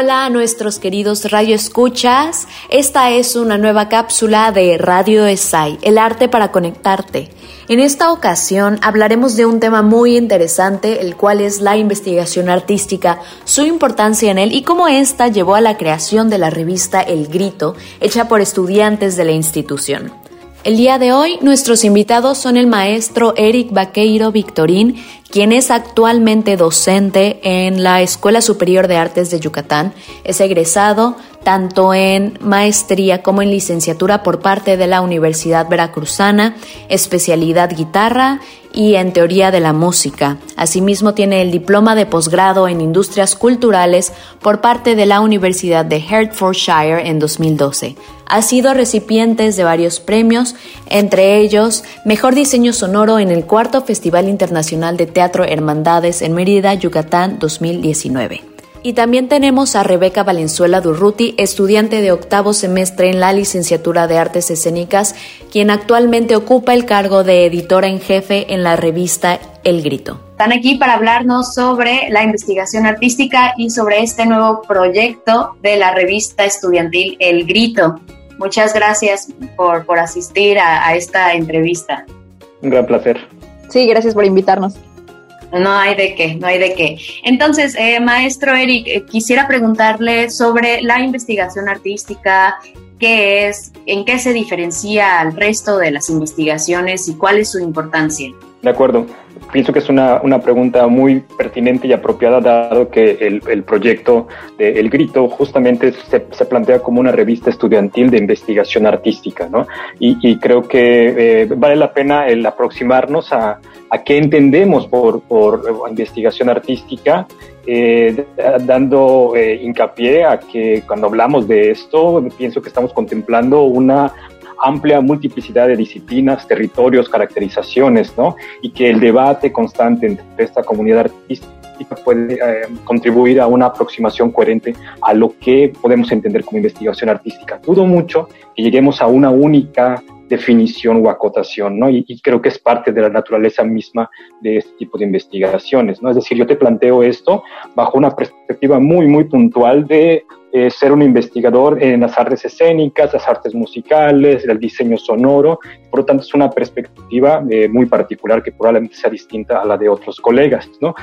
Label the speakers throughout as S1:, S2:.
S1: Hola a nuestros queridos Radio Escuchas. Esta es una nueva cápsula de Radio ESAI, el arte para conectarte. En esta ocasión hablaremos de un tema muy interesante, el cual es la investigación artística, su importancia en él y cómo ésta llevó a la creación de la revista El Grito, hecha por estudiantes de la institución. El día de hoy nuestros invitados son el maestro Eric Vaqueiro Victorín, quien es actualmente docente en la Escuela Superior de Artes de Yucatán. Es egresado tanto en maestría como en licenciatura por parte de la Universidad Veracruzana, especialidad guitarra y en teoría de la música. Asimismo tiene el diploma de posgrado en industrias culturales por parte de la Universidad de Hertfordshire en 2012. Ha sido recipiente de varios premios, entre ellos Mejor Diseño Sonoro en el Cuarto Festival Internacional de Teatro Hermandades en Mérida, Yucatán 2019. Y también tenemos a Rebeca Valenzuela Durruti, estudiante de octavo semestre en la licenciatura de Artes Escénicas, quien actualmente ocupa el cargo de editora en jefe en la revista El Grito.
S2: Están aquí para hablarnos sobre la investigación artística y sobre este nuevo proyecto de la revista estudiantil El Grito. Muchas gracias por, por asistir a, a esta entrevista.
S3: Un gran placer.
S4: Sí, gracias por invitarnos.
S2: No hay de qué, no hay de qué. Entonces, eh, maestro Eric, eh, quisiera preguntarle sobre la investigación artística, qué es, en qué se diferencia al resto de las investigaciones y cuál es su importancia.
S3: De acuerdo. Pienso que es una, una pregunta muy pertinente y apropiada dado que el, el proyecto de El Grito justamente se, se, plantea como una revista estudiantil de investigación artística, ¿no? Y, y creo que eh, vale la pena el aproximarnos a, a qué entendemos por, por investigación artística, eh, dando eh, hincapié a que cuando hablamos de esto, pienso que estamos contemplando una amplia multiplicidad de disciplinas, territorios, caracterizaciones, ¿no? Y que el debate constante entre esta comunidad artística puede eh, contribuir a una aproximación coherente a lo que podemos entender como investigación artística. Dudo mucho que lleguemos a una única definición o acotación, ¿no? Y, creo que es parte de la naturaleza misma de este tipo de investigaciones, ¿no? Es decir, yo te planteo esto bajo una perspectiva muy, muy puntual de eh, ser un investigador en las artes escénicas, las artes musicales, el diseño sonoro, por lo tanto es una perspectiva eh, muy particular que probablemente sea distinta a la de otros colegas, ¿no?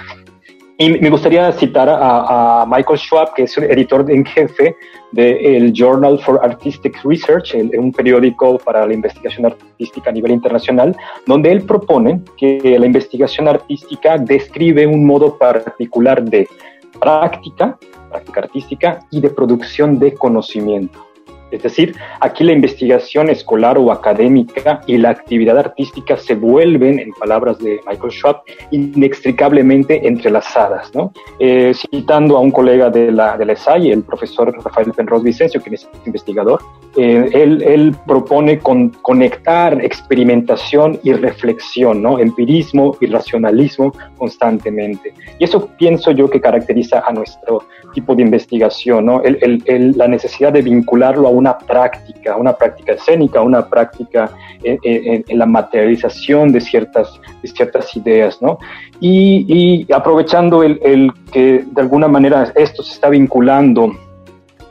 S3: Y me gustaría citar a, Michael Schwab, que es el editor en jefe del Journal for Artistic Research, el, un periódico para la investigación artística a nivel internacional, donde él propone que la investigación artística describe un modo particular de práctica, práctica artística y de producción de conocimiento. Es decir, aquí la investigación escolar o académica y la actividad artística se vuelven, en palabras de Michael Schwab, inextricablemente entrelazadas. Eh, citando a un colega de la, de la el profesor Rafael Penros Vicencio, quien es investigador, eh, él, propone con, conectar experimentación y reflexión, ¿no? empirismo y racionalismo constantemente. Y eso pienso yo que caracteriza a nuestro tipo de investigación, la necesidad de vincularlo a una práctica, una práctica escénica, una práctica en, la materialización de ciertas, de ciertas ideas, ¿no? Y, aprovechando el, que de alguna manera esto se está vinculando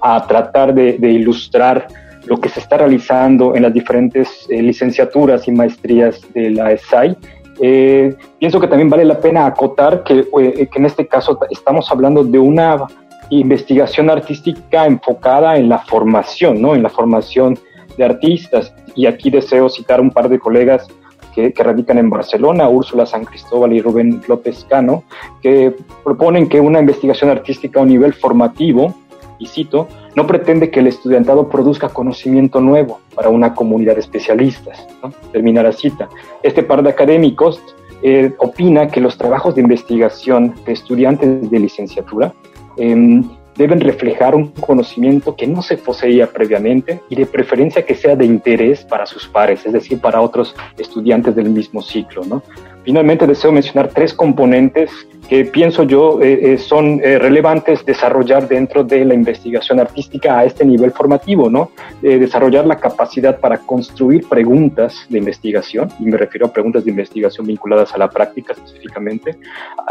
S3: a tratar de, ilustrar lo que se está realizando en las diferentes eh, licenciaturas y maestrías de la ESAI, eh, pienso que también vale la pena acotar que, eh, que en este caso estamos hablando de una investigación artística enfocada en la formación, ¿no? En la formación de artistas. Y aquí deseo citar un par de colegas que, radican en Barcelona, Úrsula San Cristóbal y Rubén López Cano, que proponen que una investigación artística a un nivel formativo, y cito, no pretende que el estudiantado produzca conocimiento nuevo para una comunidad de especialistas. ¿no? Termina la cita. Este par de académicos eh, opina que los trabajos de investigación de estudiantes de licenciatura em, deben reflejar un conocimiento que no se poseía previamente y de preferencia que sea de interés para sus pares, es decir, para otros estudiantes del mismo ciclo. ¿no? Finalmente deseo mencionar tres componentes que pienso yo eh, eh, son eh, relevantes desarrollar dentro de la investigación artística a este nivel formativo, ¿no? desarrollar la capacidad para construir preguntas de investigación, y me refiero a preguntas de investigación vinculadas a la práctica específicamente,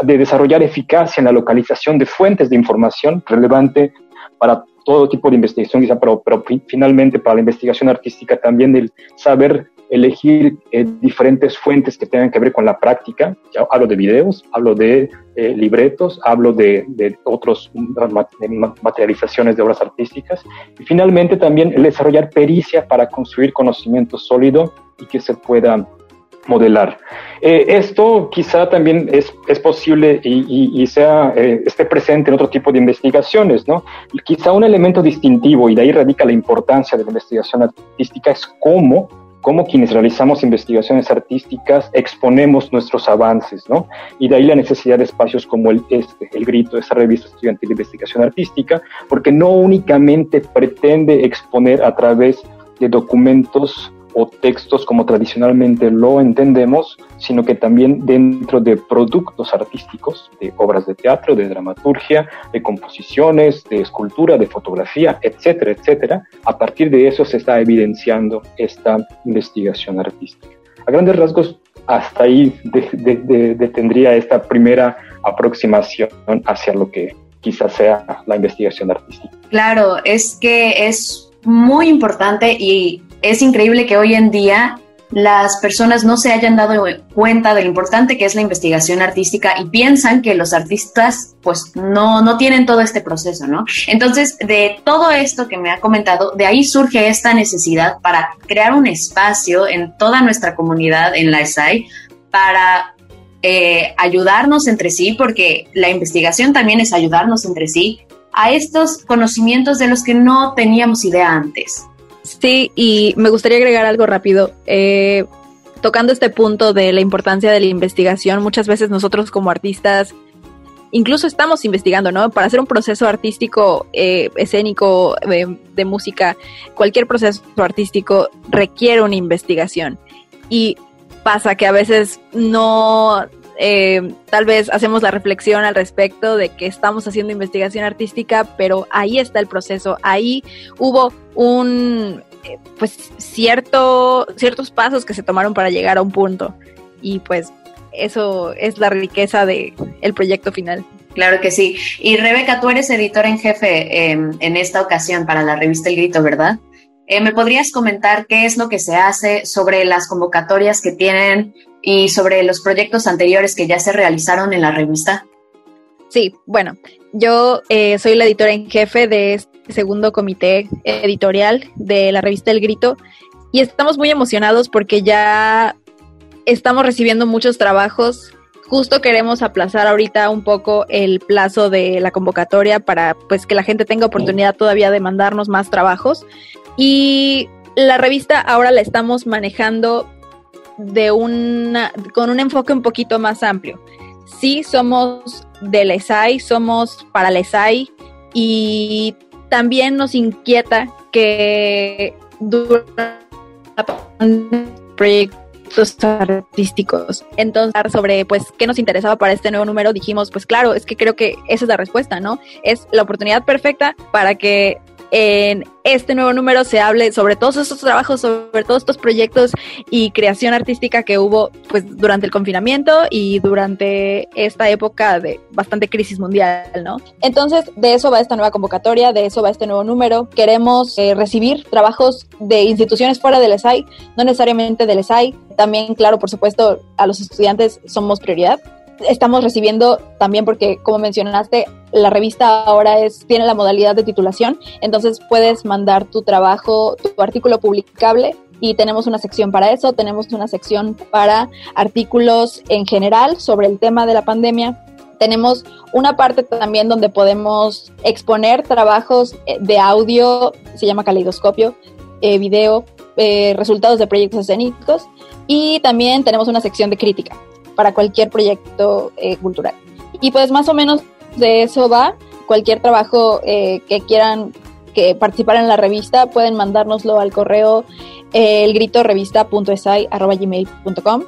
S3: de desarrollar eficacia en la localización de fuentes de información relevante para todo tipo de investigación, quizá, pero, finalmente para la investigación artística también el saber elegir eh, diferentes fuentes que tengan que ver con la práctica. hablo de videos, hablo de eh, libretos, hablo de, de otras materializaciones de obras artísticas. Y finalmente también el desarrollar pericia para construir conocimiento sólido y que se pueda modelar. Eh, esto quizá también es, es posible y, y, sea, esté presente en otro tipo de investigaciones, ¿no? quizá un elemento distintivo, y de ahí radica la importancia de la investigación artística, es cómo cómo quienes realizamos investigaciones artísticas exponemos nuestros avances, ¿no? Y de ahí la necesidad de espacios como el, este, el Grito, esa revista estudiantil de investigación artística, porque no únicamente pretende exponer a través de documentos o textos como tradicionalmente lo entendemos, sino que también dentro de productos artísticos, de obras de teatro, de dramaturgia, de composiciones, de escultura, de fotografía, etcétera, etcétera. A partir de eso se está evidenciando esta investigación artística. A grandes rasgos, hasta ahí detendría esta primera aproximación hacia lo que quizás sea la investigación artística.
S2: Claro, es que es muy importante y es increíble que hoy en día las personas no se hayan dado cuenta de lo importante que es la investigación artística y piensan que los artistas pues no, no tienen todo este proceso, ¿no? Entonces, de todo esto que me ha comentado, de ahí surge esta necesidad para crear un espacio en toda nuestra comunidad en la ESAI para eh, ayudarnos entre sí, porque la investigación también es ayudarnos entre sí a estos conocimientos de los que no teníamos idea antes.
S4: Sí, y me gustaría agregar algo rápido. Eh, tocando este punto de la importancia de la investigación, muchas veces nosotros como artistas incluso estamos investigando, ¿no? Para hacer un proceso artístico, eh, escénico, de, música, cualquier proceso artístico requiere una investigación. Y pasa que a veces no, eh, tal vez hacemos la reflexión al respecto de que estamos haciendo investigación artística, pero ahí está el proceso, ahí hubo un, eh, pues, cierto, ciertos pasos que se tomaron para llegar a un punto. Y pues eso es la riqueza del el proyecto final.
S2: Claro que sí. Y Rebeca, tú eres editora en jefe em, en esta ocasión para la revista El Grito, ¿verdad? Eh, ¿Me podrías comentar qué es lo que se hace sobre las convocatorias que tienen y sobre los proyectos anteriores que ya se realizaron en la revista?
S4: Sí, bueno, yo eh, soy la editora en jefe de este segundo comité editorial de la revista El Grito y estamos muy emocionados porque ya estamos recibiendo muchos trabajos. Justo queremos aplazar ahorita un poco el plazo de la convocatoria para pues que la gente tenga oportunidad todavía de mandarnos más trabajos. Y la revista ahora la estamos manejando de una, con un enfoque un poquito más amplio. Sí, somos de ESAI, somos para ESAI y también nos inquieta que proyectos artísticos. Entonces, sobre pues qué nos interesaba para este nuevo número, dijimos, pues claro, es que creo que esa es la respuesta, ¿no? Es la oportunidad perfecta para que en este nuevo número se hable sobre todos estos trabajos, sobre todos estos proyectos y creación artística que hubo pues durante el confinamiento y durante esta época de bastante crisis mundial, ¿no? Entonces, de eso va esta nueva convocatoria, de eso va este nuevo número. Queremos eh, recibir trabajos de instituciones fuera del ESAI, no necesariamente del ESAI. También, claro, por supuesto, a los estudiantes somos prioridad estamos recibiendo también porque, como mencionaste, la revista ahora es, tiene la modalidad de titulación, entonces puedes mandar tu trabajo, tu artículo publicable y tenemos una sección para eso, tenemos una sección para artículos en general sobre el tema de la pandemia. Tenemos una parte también donde podemos exponer trabajos eh, de audio, se llama caleidoscopio, eh, video, eh, resultados de proyectos escénicos y también tenemos una sección de crítica. Para cualquier proyecto eh, cultural. Y pues más o menos de eso va. Cualquier trabajo eh, que quieran que participar en la revista pueden mandárnoslo al correo eh, elgritorevista.esai.gmail.com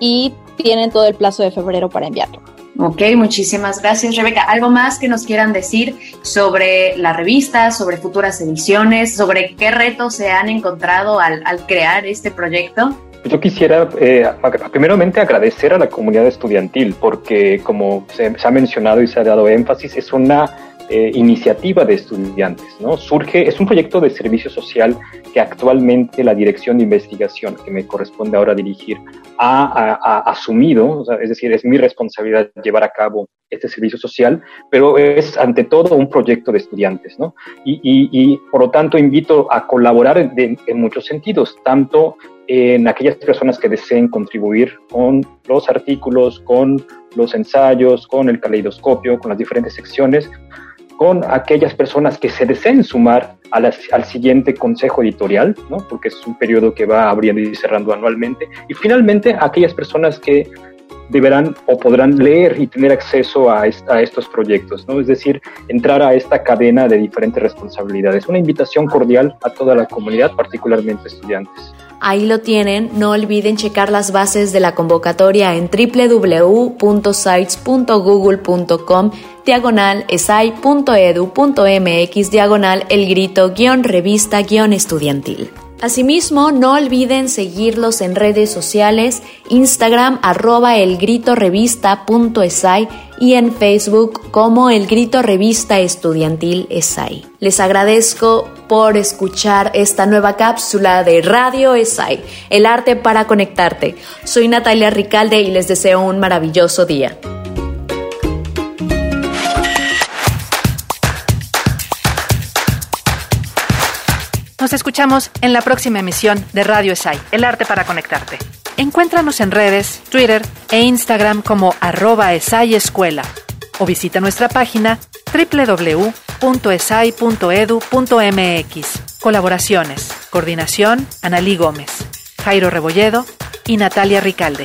S4: y tienen todo el plazo de febrero para enviarlo.
S2: Ok, muchísimas gracias Rebeca. ¿Algo más que nos quieran decir sobre la revista, sobre futuras ediciones, sobre qué retos se han encontrado al, al crear este proyecto?
S3: Yo quisiera, eh, primeramente, agradecer a la comunidad estudiantil, porque como se, ha mencionado y se ha dado énfasis, es una eh, iniciativa de estudiantes, ¿no? Surge, es un proyecto de servicio social que actualmente la Dirección de Investigación, que me corresponde ahora dirigir, ha, asumido, es decir, es mi responsabilidad llevar a cabo este servicio social, pero es ante todo un proyecto de estudiantes, ¿no? Y, y, por lo tanto invito a colaborar en muchos sentidos, tanto en aquellas personas que deseen contribuir con los artículos, con los ensayos, con el caleidoscopio, con las diferentes secciones, con aquellas personas que se deseen sumar al siguiente consejo editorial, ¿no? porque es un periodo que va abriendo y cerrando anualmente, y finalmente aquellas personas que deberán o podrán leer y tener acceso a, a, estos proyectos, ¿no? Es decir, entrar a esta cadena de diferentes responsabilidades. Una invitación cordial a toda la comunidad, particularmente estudiantes.
S1: Ahí lo tienen, no olviden checar las bases de la convocatoria en www.sites.google.com diagonal esai.edu.mx diagonal el grito guion revista guion estudiantil. Asimismo, no olviden seguirlos en redes sociales, Instagram arroba el grito revista punto esai y en Facebook como el grito revista estudiantil ESAI. Les agradezco por escuchar esta nueva cápsula de Radio ESAI, el arte para conectarte. Soy Natalia Ricalde y les deseo un maravilloso día.
S5: Escuchamos en la próxima emisión de Radio ESAI, El Arte para Conectarte. Encuéntranos en redes, Twitter e Instagram como arroba ESAI Escuela o visita nuestra página www.esai.edu.mx. Colaboraciones, coordinación, Analí Gómez, Jairo Rebolledo y Natalia Ricalde.